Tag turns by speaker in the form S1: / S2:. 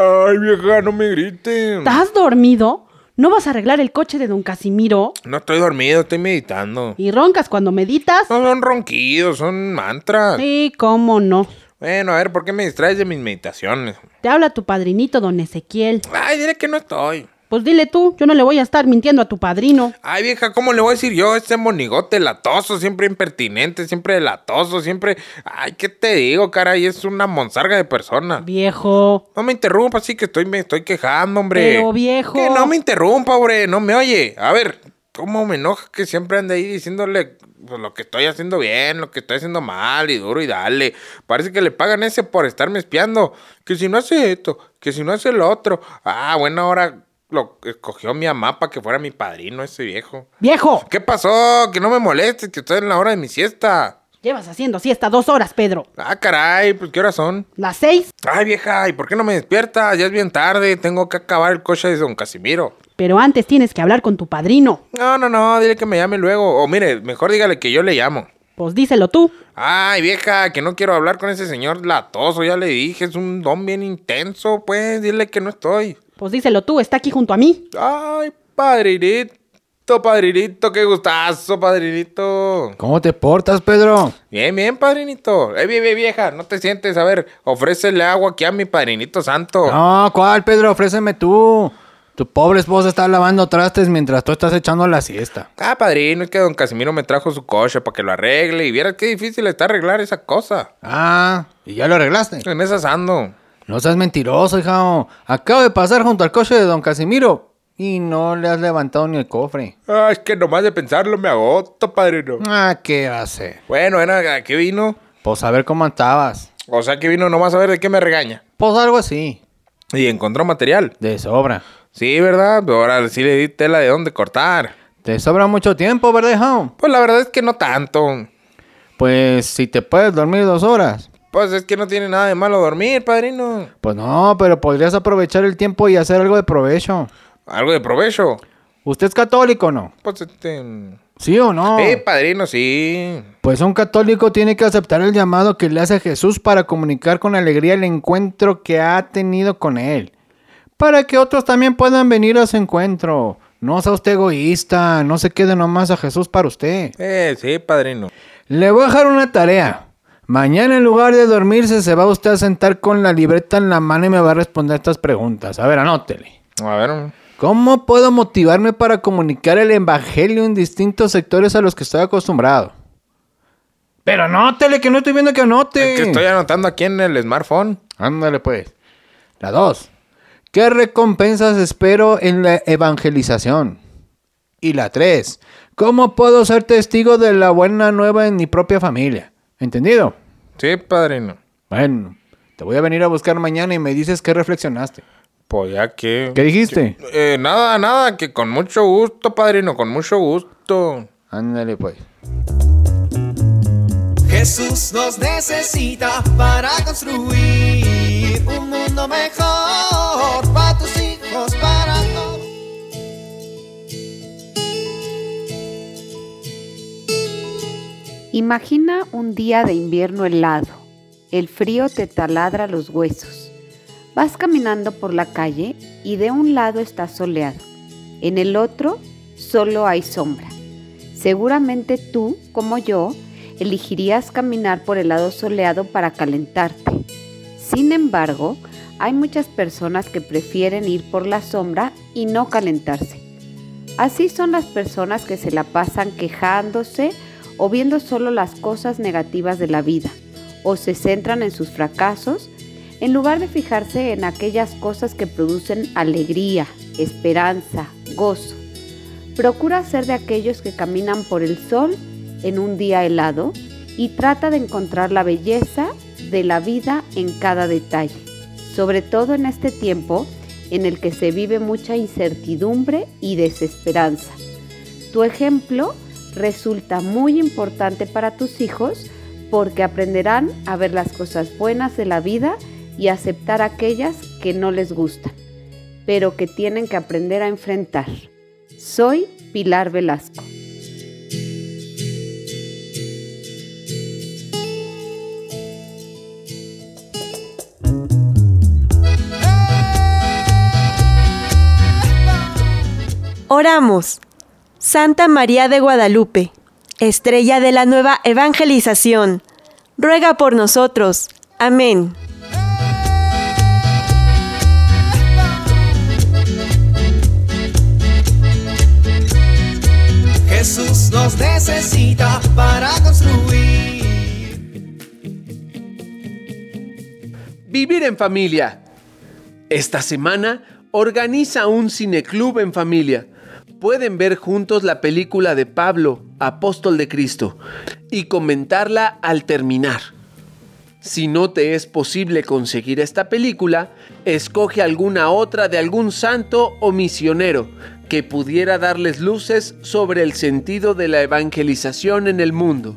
S1: Ay, vieja, no me grites.
S2: ¿estás dormido? ¿No vas a arreglar el coche de don Casimiro?
S1: No estoy dormido, estoy meditando.
S2: ¿Y roncas cuando meditas?
S1: No son ronquidos, son mantras.
S2: Sí, cómo no.
S1: Bueno, a ver, ¿por qué me distraes de mis meditaciones?
S2: Te habla tu padrinito, don Ezequiel.
S1: Ay, dile que no estoy.
S2: Pues dile tú, yo no le voy a estar mintiendo a tu padrino.
S1: Ay, vieja, ¿cómo le voy a decir yo? Este monigote latoso, siempre impertinente, siempre latoso, siempre... Ay, ¿qué te digo, caray? Es una monzarga de persona.
S2: Viejo.
S1: No me interrumpa, así que estoy, me estoy quejando, hombre.
S2: Pero, viejo.
S1: Que no me interrumpa, hombre, no me oye. A ver, ¿cómo me enoja que siempre ande ahí diciéndole pues, lo que estoy haciendo bien, lo que estoy haciendo mal y duro y dale? Parece que le pagan ese por estarme espiando. Que si no hace esto, que si no hace lo otro. Ah, bueno, ahora lo escogió mi mamá para que fuera mi padrino ese viejo.
S2: ¡Viejo!
S1: ¿Qué pasó? Que no me molestes, que estoy en la hora de mi siesta.
S2: Llevas haciendo siesta dos horas, Pedro.
S1: Ah, caray, pues ¿qué horas son?
S2: ¿Las seis?
S1: Ay, vieja, ¿y por qué no me despiertas? Ya es bien tarde, tengo que acabar el coche de don Casimiro.
S2: Pero antes tienes que hablar con tu padrino.
S1: No, no, no, dile que me llame luego. O mire, mejor dígale que yo le llamo.
S2: Pues díselo tú.
S1: Ay, vieja, que no quiero hablar con ese señor latoso, ya le dije, es un don bien intenso, pues, dile que no estoy.
S2: Pues díselo tú, está aquí junto a mí.
S1: Ay, padrinito, padrinito, qué gustazo, padrinito.
S3: ¿Cómo te portas, Pedro?
S1: Bien, bien, padrinito. Eh, bien, bien, vieja, no te sientes, a ver, ofrécele agua aquí a mi padrinito santo.
S3: No, ¿cuál, Pedro? Ofréceme tú. Tu pobre esposa está lavando trastes mientras tú estás echando la siesta.
S1: Ah, padrino, es que don Casimiro me trajo su coche para que lo arregle y vieras qué difícil está arreglar esa cosa.
S3: Ah, ¿y ya lo arreglaste?
S1: En esas ando.
S3: No seas mentiroso, hija. Acabo de pasar junto al coche de don Casimiro y no le has levantado ni el cofre.
S1: Ah, es que nomás de pensarlo me agoto, padrino.
S3: Ah, ¿qué va a ser?
S1: Bueno, ¿a qué vino?
S3: Pues a ver cómo estabas.
S1: O sea, que vino nomás a ver de qué me regaña.
S3: Pues algo así.
S1: Y encontró material.
S3: De sobra.
S1: Sí, ¿verdad? Pero ahora sí le di tela de dónde cortar.
S3: Te sobra mucho tiempo, ¿verdad, hija?
S1: Pues la verdad es que no tanto.
S3: Pues si te puedes dormir dos horas.
S1: Pues es que no tiene nada de malo dormir, padrino.
S3: Pues no, pero podrías aprovechar el tiempo y hacer algo de provecho.
S1: Algo de provecho.
S3: ¿Usted es católico o no?
S1: Pues este...
S3: ¿Sí o no?
S1: Sí, padrino, sí.
S3: Pues un católico tiene que aceptar el llamado que le hace Jesús para comunicar con alegría el encuentro que ha tenido con Él. Para que otros también puedan venir a su encuentro. No sea usted egoísta, no se quede nomás a Jesús para usted.
S1: Eh, sí, padrino.
S3: Le voy a dejar una tarea. Mañana en lugar de dormirse se va usted a sentar con la libreta en la mano y me va a responder estas preguntas. A ver, anótele.
S1: A ver.
S3: ¿Cómo puedo motivarme para comunicar el evangelio en distintos sectores a los que estoy acostumbrado? Pero anótele, que no estoy viendo que anote.
S1: Es que estoy anotando aquí en el smartphone.
S3: Ándale pues. La dos. ¿Qué recompensas espero en la evangelización? Y la tres. ¿Cómo puedo ser testigo de la buena nueva en mi propia familia? ¿Entendido?
S1: Sí, padrino.
S3: Bueno, te voy a venir a buscar mañana y me dices qué reflexionaste.
S1: Pues ya que...
S3: ¿Qué dijiste?
S1: Eh, nada, nada, que con mucho gusto, padrino, con mucho gusto.
S3: Ándale pues.
S4: Jesús nos necesita para construir un mundo mejor
S5: Imagina un día de invierno helado. El frío te taladra los huesos. Vas caminando por la calle y de un lado está soleado. En el otro solo hay sombra. Seguramente tú, como yo, elegirías caminar por el lado soleado para calentarte. Sin embargo, hay muchas personas que prefieren ir por la sombra y no calentarse. Así son las personas que se la pasan quejándose o viendo solo las cosas negativas de la vida, o se centran en sus fracasos, en lugar de fijarse en aquellas cosas que producen alegría, esperanza, gozo. Procura ser de aquellos que caminan por el sol en un día helado y trata de encontrar la belleza de la vida en cada detalle, sobre todo en este tiempo en el que se vive mucha incertidumbre y desesperanza. Tu ejemplo resulta muy importante para tus hijos porque aprenderán a ver las cosas buenas de la vida y aceptar aquellas que no les gustan, pero que tienen que aprender a enfrentar. Soy Pilar Velasco.
S6: Oramos. Santa María de Guadalupe, estrella de la nueva evangelización, ruega por nosotros. Amén.
S4: Jesús nos necesita para construir.
S7: Vivir en familia. Esta semana organiza un cineclub en familia pueden ver juntos la película de Pablo, apóstol de Cristo, y comentarla al terminar. Si no te es posible conseguir esta película, escoge alguna otra de algún santo o misionero que pudiera darles luces sobre el sentido de la evangelización en el mundo.